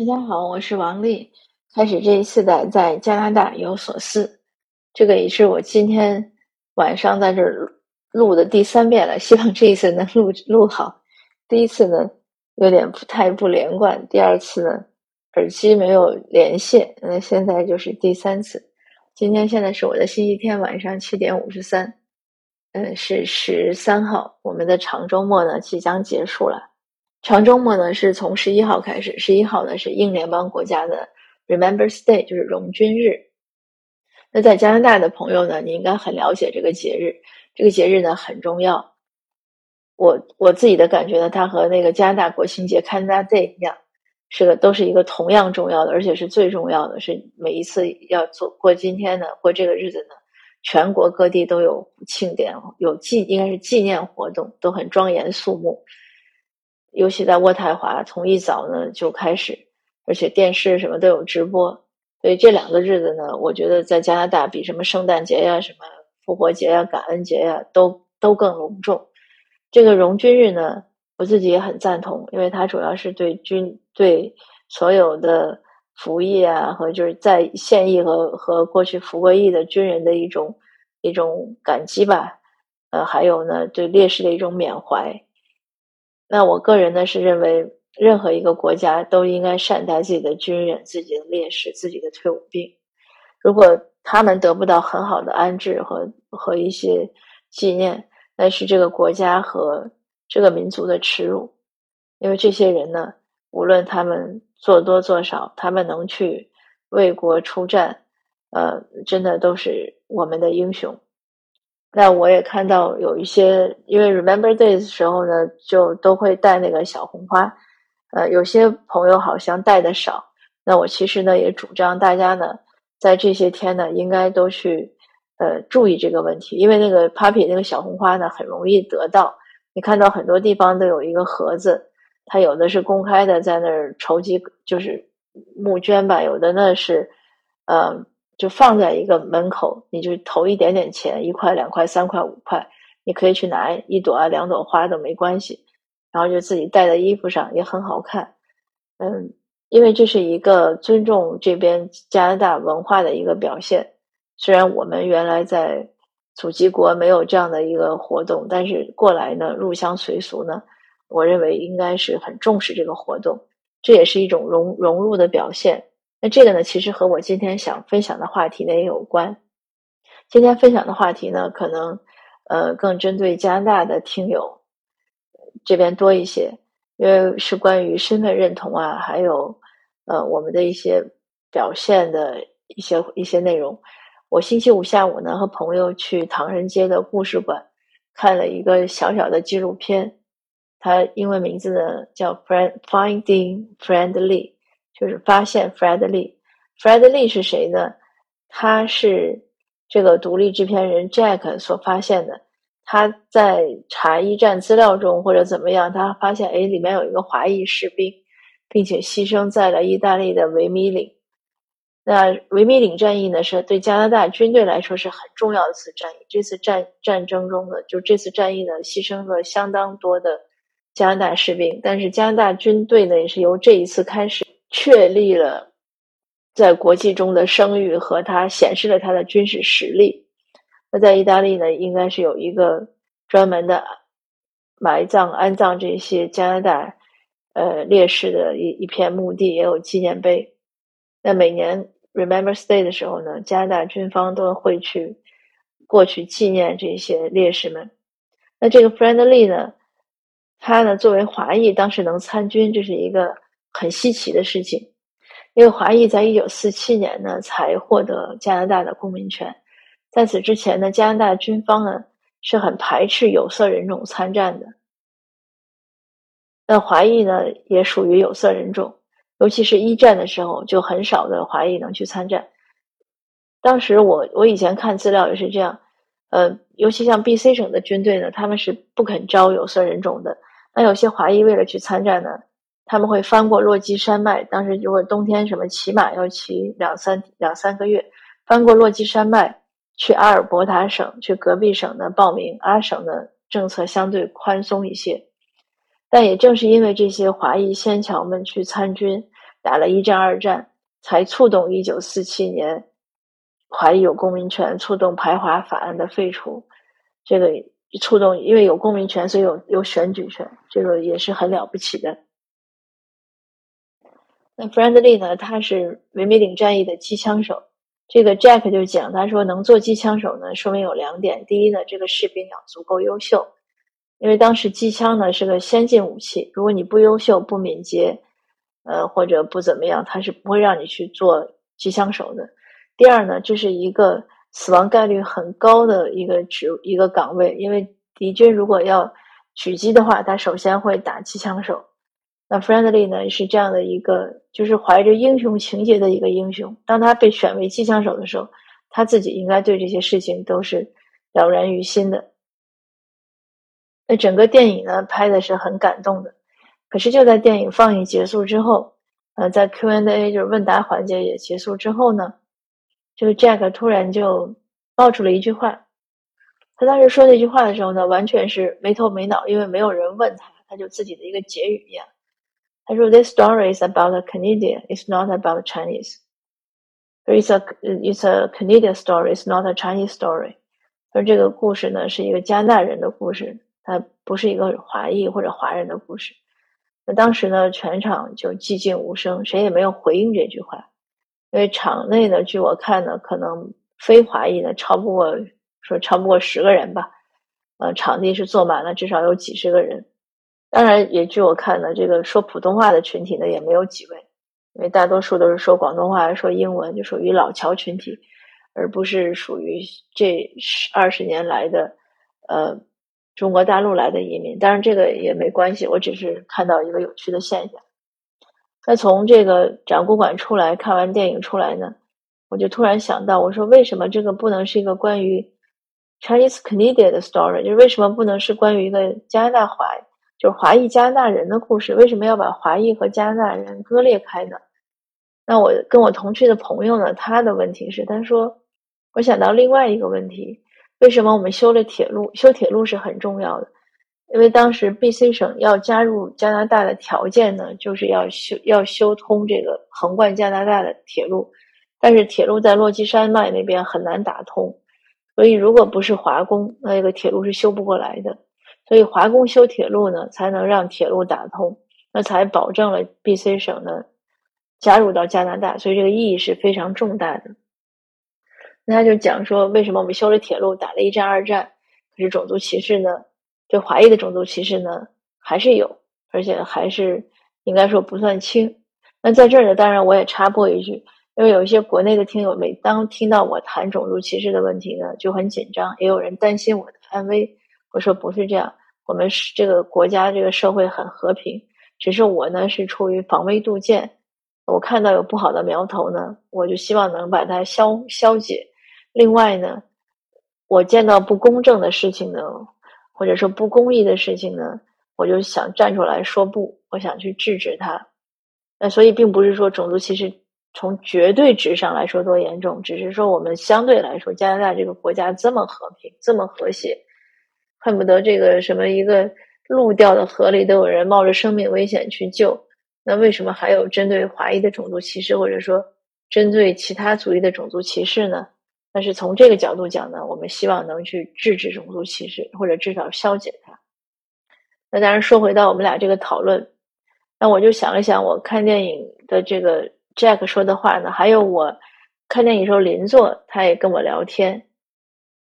大家好，我是王丽。开始这一次的在加拿大有所思，这个也是我今天晚上在这录的第三遍了。希望这一次能录录好。第一次呢有点不太不连贯，第二次呢耳机没有连线，那现在就是第三次。今天现在是我的星期天晚上七点五十三，嗯，是十三号，我们的长周末呢即将结束了。长周末呢是从十一号开始，十一号呢是英联邦国家的 Remembers Day，就是荣军日。那在加拿大的朋友呢，你应该很了解这个节日。这个节日呢很重要。我我自己的感觉呢，它和那个加拿大国庆节 Canada Day 一样，是个都是一个同样重要的，而且是最重要的。是每一次要做过今天呢，过这个日子呢，全国各地都有庆典，有纪应该是纪念活动，都很庄严肃穆。尤其在渥太华，从一早呢就开始，而且电视什么都有直播，所以这两个日子呢，我觉得在加拿大比什么圣诞节呀、什么复活节呀、感恩节呀都都更隆重。这个荣军日呢，我自己也很赞同，因为它主要是对军对所有的服役啊和就是在现役和和过去服过役的军人的一种一种感激吧，呃，还有呢对烈士的一种缅怀。那我个人呢是认为，任何一个国家都应该善待自己的军人、自己的烈士、自己的退伍兵。如果他们得不到很好的安置和和一些纪念，那是这个国家和这个民族的耻辱。因为这些人呢，无论他们做多做少，他们能去为国出战，呃，真的都是我们的英雄。那我也看到有一些，因为 Remember Days 时候呢，就都会带那个小红花。呃，有些朋友好像带的少。那我其实呢也主张大家呢，在这些天呢，应该都去呃注意这个问题，因为那个 Puppy 那个小红花呢很容易得到。你看到很多地方都有一个盒子，它有的是公开的，在那儿筹集就是募捐吧，有的呢是嗯。就放在一个门口，你就投一点点钱，一块、两块、三块、五块，你可以去拿一朵啊、两朵花都没关系，然后就自己戴在衣服上也很好看。嗯，因为这是一个尊重这边加拿大文化的一个表现。虽然我们原来在祖籍国没有这样的一个活动，但是过来呢入乡随俗呢，我认为应该是很重视这个活动，这也是一种融融入的表现。那这个呢，其实和我今天想分享的话题呢也有关。今天分享的话题呢，可能呃更针对加拿大的听友这边多一些，因为是关于身份认同啊，还有呃我们的一些表现的一些一些内容。我星期五下午呢，和朋友去唐人街的故事馆看了一个小小的纪录片，它英文名字呢叫《Finding Friendly》。就是发现 Fred Lee，Fred Lee 是谁呢？他是这个独立制片人 Jack 所发现的。他在查一战资料中或者怎么样，他发现哎，里面有一个华裔士兵，并且牺牲在了意大利的维米岭。那维米岭战役呢，是对加拿大军队来说是很重要的一次战役。这次战战争中呢，就这次战役呢，牺牲了相当多的加拿大士兵。但是加拿大军队呢，也是由这一次开始。确立了在国际中的声誉和他显示了他的军事实力。那在意大利呢，应该是有一个专门的埋葬、安葬这些加拿大呃烈士的一一片墓地，也有纪念碑。那每年 Remember Day 的时候呢，加拿大军方都会去过去纪念这些烈士们。那这个 Friendly 呢，他呢作为华裔，当时能参军，这是一个。很稀奇的事情，因为华裔在一九四七年呢才获得加拿大的公民权，在此之前呢，加拿大军方呢是很排斥有色人种参战的。那华裔呢也属于有色人种，尤其是一战的时候，就很少的华裔能去参战。当时我我以前看资料也是这样，呃，尤其像 B.C 省的军队呢，他们是不肯招有色人种的。那有些华裔为了去参战呢。他们会翻过落基山脉，当时如果冬天什么骑马要骑两三两三个月，翻过落基山脉去阿尔伯塔省，去隔壁省的报名。阿省的政策相对宽松一些，但也正是因为这些华裔先侨们去参军，打了一战、二战，才触动一九四七年华裔有公民权，触动排华法案的废除。这个触动，因为有公民权，所以有有选举权，这个也是很了不起的。那 Friendly 呢？他是维米岭战役的机枪手。这个 Jack 就讲，他说能做机枪手呢，说明有两点：第一呢，这个士兵要足够优秀，因为当时机枪呢是个先进武器，如果你不优秀、不敏捷，呃，或者不怎么样，他是不会让你去做机枪手的。第二呢，这是一个死亡概率很高的一个职一个岗位，因为敌军如果要狙击的话，他首先会打机枪手。那 Friendly 呢是这样的一个，就是怀着英雄情节的一个英雄。当他被选为机枪手的时候，他自己应该对这些事情都是了然于心的。那整个电影呢拍的是很感动的，可是就在电影放映结束之后，呃，在 Q&A 就是问答环节也结束之后呢，这个 Jack 突然就爆出了一句话。他当时说那句话的时候呢，完全是没头没脑，因为没有人问他，他就自己的一个结语一样。他说：“This story is about a Canadian. It's not about Chinese. It's a it's a Canadian story. It's not a Chinese story. 说这个故事呢是一个加拿大人的故事，它不是一个华裔或者华人的故事。那当时呢，全场就寂静无声，谁也没有回应这句话。因为场内呢，据我看呢，可能非华裔的超不过说超不过十个人吧。呃，场地是坐满了，至少有几十个人。”当然，也据我看呢，这个说普通话的群体呢也没有几位，因为大多数都是说广东话、说英文，就属于老侨群体，而不是属于这十二十年来的呃中国大陆来的移民。当然，这个也没关系，我只是看到一个有趣的现象。那从这个展故馆出来，看完电影出来呢，我就突然想到，我说为什么这个不能是一个关于 Chinese Canadian 的 story？就是为什么不能是关于一个加拿大华？就是华裔加拿大人的故事，为什么要把华裔和加拿大人割裂开呢？那我跟我同去的朋友呢，他的问题是，他说，我想到另外一个问题，为什么我们修了铁路？修铁路是很重要的，因为当时 B.C 省要加入加拿大的条件呢，就是要修要修通这个横贯加拿大的铁路，但是铁路在落基山脉那边很难打通，所以如果不是华工，那这个铁路是修不过来的。所以华工修铁路呢，才能让铁路打通，那才保证了 B.C 省呢加入到加拿大，所以这个意义是非常重大的。那他就讲说，为什么我们修了铁路，打了一战、二战，可是种族歧视呢？对华裔的种族歧视呢，还是有，而且还是应该说不算轻。那在这儿呢，当然我也插播一句，因为有一些国内的听友，每当听到我谈种族歧视的问题呢，就很紧张，也有人担心我的安危。我说不是这样。我们是这个国家，这个社会很和平。只是我呢，是出于防微杜渐。我看到有不好的苗头呢，我就希望能把它消消解。另外呢，我见到不公正的事情呢，或者说不公义的事情呢，我就想站出来说不，我想去制止它。那所以并不是说种族歧视从绝对值上来说多严重，只是说我们相对来说，加拿大这个国家这么和平，这么和谐。恨不得这个什么一个路掉的河里都有人冒着生命危险去救，那为什么还有针对华裔的种族歧视，或者说针对其他族裔的种族歧视呢？但是从这个角度讲呢，我们希望能去制止种族歧视，或者至少消解它。那当然说回到我们俩这个讨论，那我就想了想，我看电影的这个 Jack 说的话呢，还有我看电影时候邻座他也跟我聊天，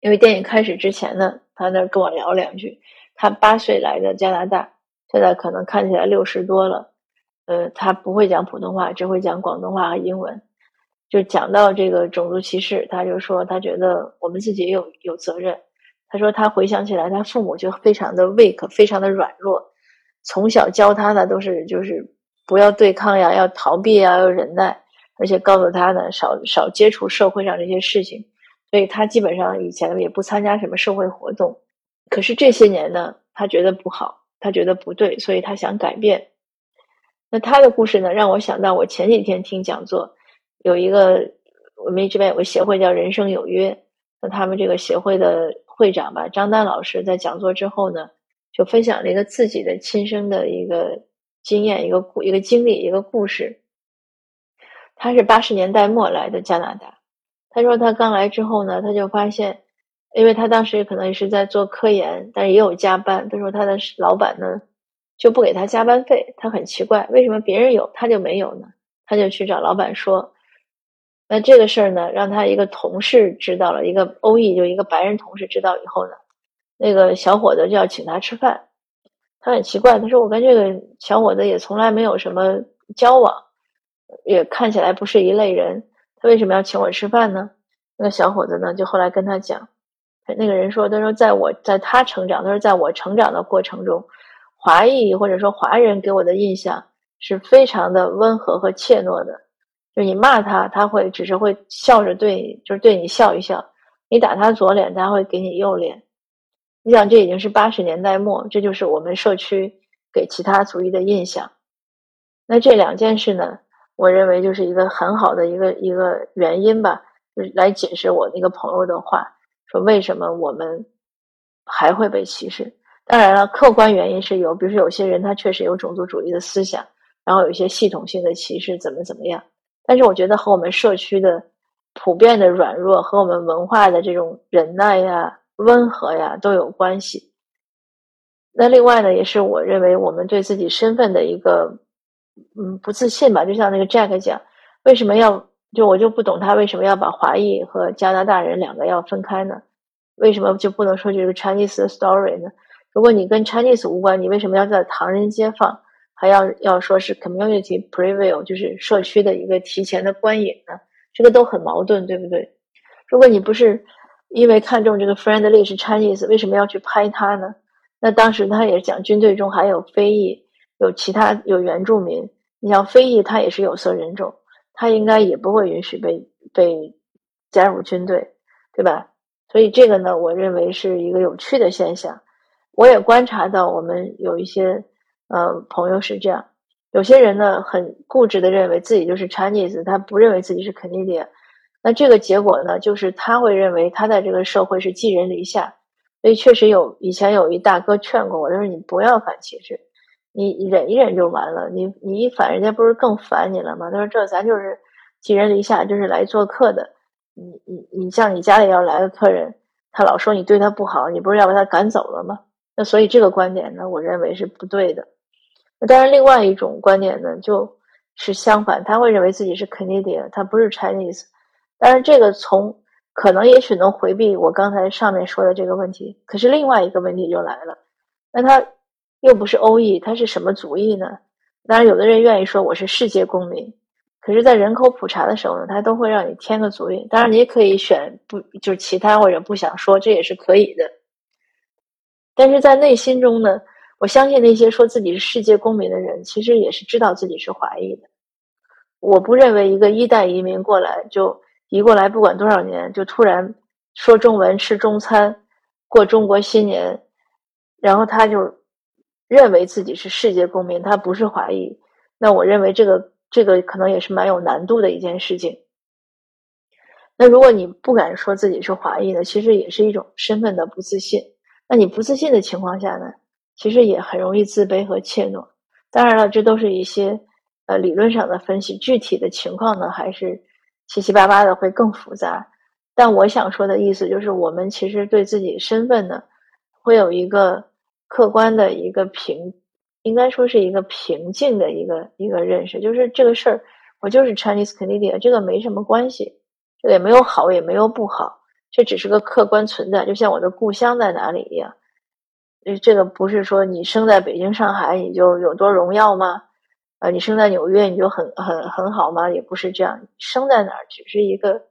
因为电影开始之前呢。他那跟我聊两句，他八岁来的加拿大，现在可能看起来六十多了。呃，他不会讲普通话，只会讲广东话和英文。就讲到这个种族歧视，他就说他觉得我们自己有有责任。他说他回想起来，他父母就非常的 weak，非常的软弱，从小教他的都是就是不要对抗呀，要逃避啊，要忍耐，而且告诉他呢少少接触社会上这些事情。所以他基本上以前也不参加什么社会活动，可是这些年呢，他觉得不好，他觉得不对，所以他想改变。那他的故事呢，让我想到我前几天听讲座，有一个我们这边有个协会叫人生有约，那他们这个协会的会长吧，张丹老师在讲座之后呢，就分享了一个自己的亲身的一个经验，一个故一个经历，一个故事。他是八十年代末来的加拿大。他说他刚来之后呢，他就发现，因为他当时可能也是在做科研，但是也有加班。他说他的老板呢就不给他加班费，他很奇怪，为什么别人有他就没有呢？他就去找老板说。那这个事儿呢，让他一个同事知道了，一个欧裔就一个白人同事知道以后呢，那个小伙子就要请他吃饭。他很奇怪，他说：“我跟这个小伙子也从来没有什么交往，也看起来不是一类人，他为什么要请我吃饭呢？”那个小伙子呢，就后来跟他讲，那个人说：“他说在我在他成长，他说在我成长的过程中，华裔或者说华人给我的印象是非常的温和和怯懦的。”就你骂他，他会只是会笑着对你，就是对你笑一笑；你打他左脸，他会给你右脸。你想，这已经是八十年代末，这就是我们社区给其他族裔的印象。那这两件事呢，我认为就是一个很好的一个一个原因吧，就是来解释我那个朋友的话，说为什么我们还会被歧视。当然了，客观原因是有，比如说有些人他确实有种族主义的思想，然后有一些系统性的歧视，怎么怎么样。但是我觉得和我们社区的普遍的软弱和我们文化的这种忍耐呀、温和呀都有关系。那另外呢，也是我认为我们对自己身份的一个嗯不自信吧。就像那个 Jack 讲，为什么要就我就不懂他为什么要把华裔和加拿大人两个要分开呢？为什么就不能说这个 Chinese story 呢？如果你跟 Chinese 无关，你为什么要在唐人街放？还要要说是 community preview，就是社区的一个提前的观影呢，这个都很矛盾，对不对？如果你不是因为看中这个 friendly 是 Chinese，为什么要去拍他呢？那当时他也讲军队中还有非裔，有其他有原住民，你像非裔他也是有色人种，他应该也不会允许被被加入军队，对吧？所以这个呢，我认为是一个有趣的现象。我也观察到我们有一些。呃，朋友是这样，有些人呢很固执的认为自己就是 Chinese，他不认为自己是 Canadian。那这个结果呢，就是他会认为他在这个社会是寄人篱下。所以确实有以前有一大哥劝过我，他说你不要反歧视，你忍一忍就完了。你你一反，人家不是更烦你了吗？他说这咱就是寄人篱下，就是来做客的。你你你像你家里要来个客人，他老说你对他不好，你不是要把他赶走了吗？那所以这个观点呢，我认为是不对的。那当然，另外一种观点呢，就是相反，他会认为自己是 Canadian，他不是 Chinese。当然，这个从可能也许能回避我刚才上面说的这个问题。可是另外一个问题就来了，那他又不是欧裔，他是什么族裔呢？当然，有的人愿意说我是世界公民，可是，在人口普查的时候呢，他都会让你填个族裔。当然，你也可以选不，就是其他或者不想说，这也是可以的。但是在内心中呢？我相信那些说自己是世界公民的人，其实也是知道自己是华裔的。我不认为一个一代移民过来就移过来，不管多少年，就突然说中文、吃中餐、过中国新年，然后他就认为自己是世界公民，他不是华裔。那我认为这个这个可能也是蛮有难度的一件事情。那如果你不敢说自己是华裔的，其实也是一种身份的不自信。那你不自信的情况下呢？其实也很容易自卑和怯懦。当然了，这都是一些呃理论上的分析，具体的情况呢还是七七八八的，会更复杂。但我想说的意思就是，我们其实对自己身份呢，会有一个客观的一个平，应该说是一个平静的一个一个认识，就是这个事儿，我就是 Chinese Canadian，这个没什么关系，这个也没有好，也没有不好，这只是个客观存在，就像我的故乡在哪里一样。这个不是说你生在北京、上海你就有多荣耀吗？啊，你生在纽约你就很很很好吗？也不是这样，生在哪儿只是一个，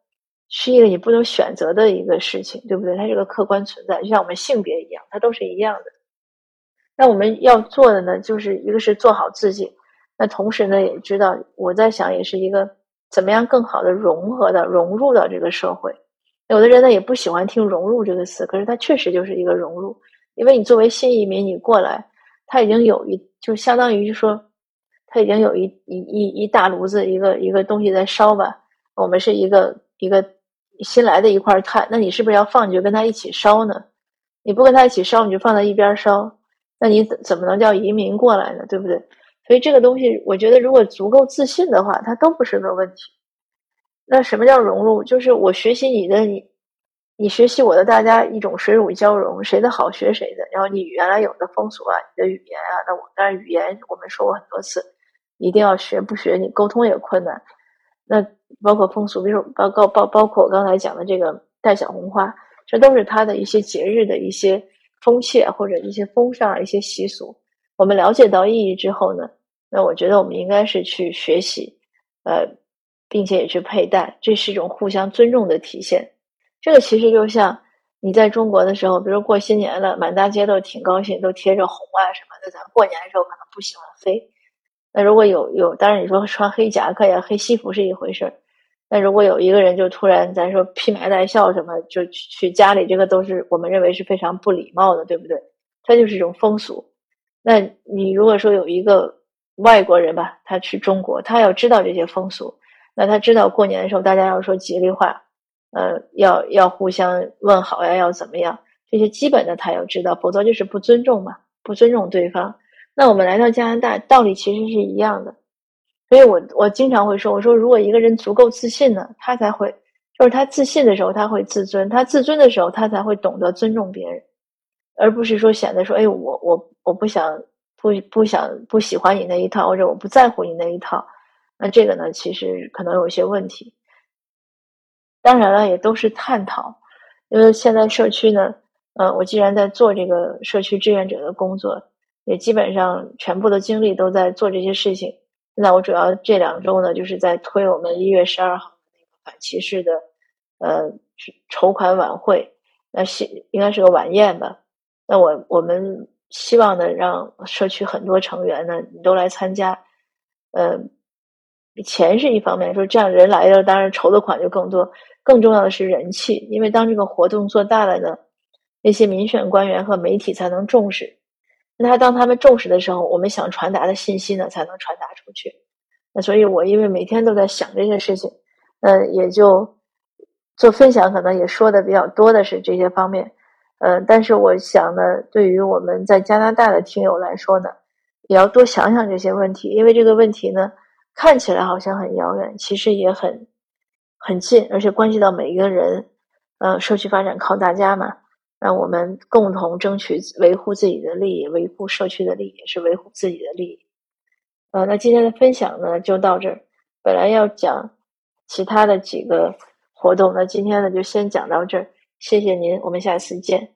是一个你不能选择的一个事情，对不对？它是个客观存在，就像我们性别一样，它都是一样的。那我们要做的呢，就是一个是做好自己，那同时呢，也知道我在想，也是一个怎么样更好的融合的融入到这个社会。有的人呢也不喜欢听“融入”这个词，可是它确实就是一个融入。因为你作为新移民，你过来，他已经有一，就相当于就说，他已经有一一一一大炉子一个一个东西在烧吧。我们是一个一个新来的一块炭，那你是不是要放你就跟他一起烧呢？你不跟他一起烧，你就放在一边烧，那你怎怎么能叫移民过来呢？对不对？所以这个东西，我觉得如果足够自信的话，它都不是个问题。那什么叫融入？就是我学习你的，你你学习我的，大家一种水乳交融，谁的好学谁的。然后你原来有的风俗啊，你的语言啊，那我当然语言我们说过很多次，一定要学，不学你沟通也困难。那包括风俗，比如包包包包括我刚才讲的这个戴小红花，这都是他的一些节日的一些风气或者一些风尚、一些习俗。我们了解到意义之后呢，那我觉得我们应该是去学习，呃。并且也去佩戴，这是一种互相尊重的体现。这个其实就像你在中国的时候，比如过新年了，满大街都挺高兴，都贴着红啊什么的。咱过年的时候可能不喜欢黑，那如果有有，当然你说穿黑夹克呀、黑西服是一回事儿。那如果有一个人就突然咱说披麻戴孝什么，就去去家里，这个都是我们认为是非常不礼貌的，对不对？它就是一种风俗。那你如果说有一个外国人吧，他去中国，他要知道这些风俗。那他知道过年的时候大家要说吉利话，呃，要要互相问好呀，要怎么样？这些基本的他要知道，否则就是不尊重嘛，不尊重对方。那我们来到加拿大，道理其实是一样的。所以我我经常会说，我说如果一个人足够自信呢，他才会，就是他自信的时候他会自尊，他自尊的时候他才会懂得尊重别人，而不是说显得说，哎，我我我不想不不想不喜欢你那一套，或者我不在乎你那一套。那这个呢，其实可能有些问题。当然了，也都是探讨，因为现在社区呢，呃，我既然在做这个社区志愿者的工作，也基本上全部的精力都在做这些事情。那我主要这两周呢，就是在推我们一月十二号那个反歧视的呃筹款晚会，那是应该是个晚宴吧？那我我们希望呢，让社区很多成员呢，你都来参加，呃。钱是一方面，说这样人来了，当然筹的款就更多。更重要的是人气，因为当这个活动做大了呢，那些民选官员和媒体才能重视。那当他们重视的时候，我们想传达的信息呢才能传达出去。那所以我因为每天都在想这些事情，嗯，也就做分享，可能也说的比较多的是这些方面。呃，但是我想呢，对于我们在加拿大的听友来说呢，也要多想想这些问题，因为这个问题呢。看起来好像很遥远，其实也很很近，而且关系到每一个人。呃，社区发展靠大家嘛，那我们共同争取维护自己的利益，维护社区的利益，也是维护自己的利益。呃，那今天的分享呢就到这儿。本来要讲其他的几个活动，那今天呢就先讲到这儿。谢谢您，我们下次见。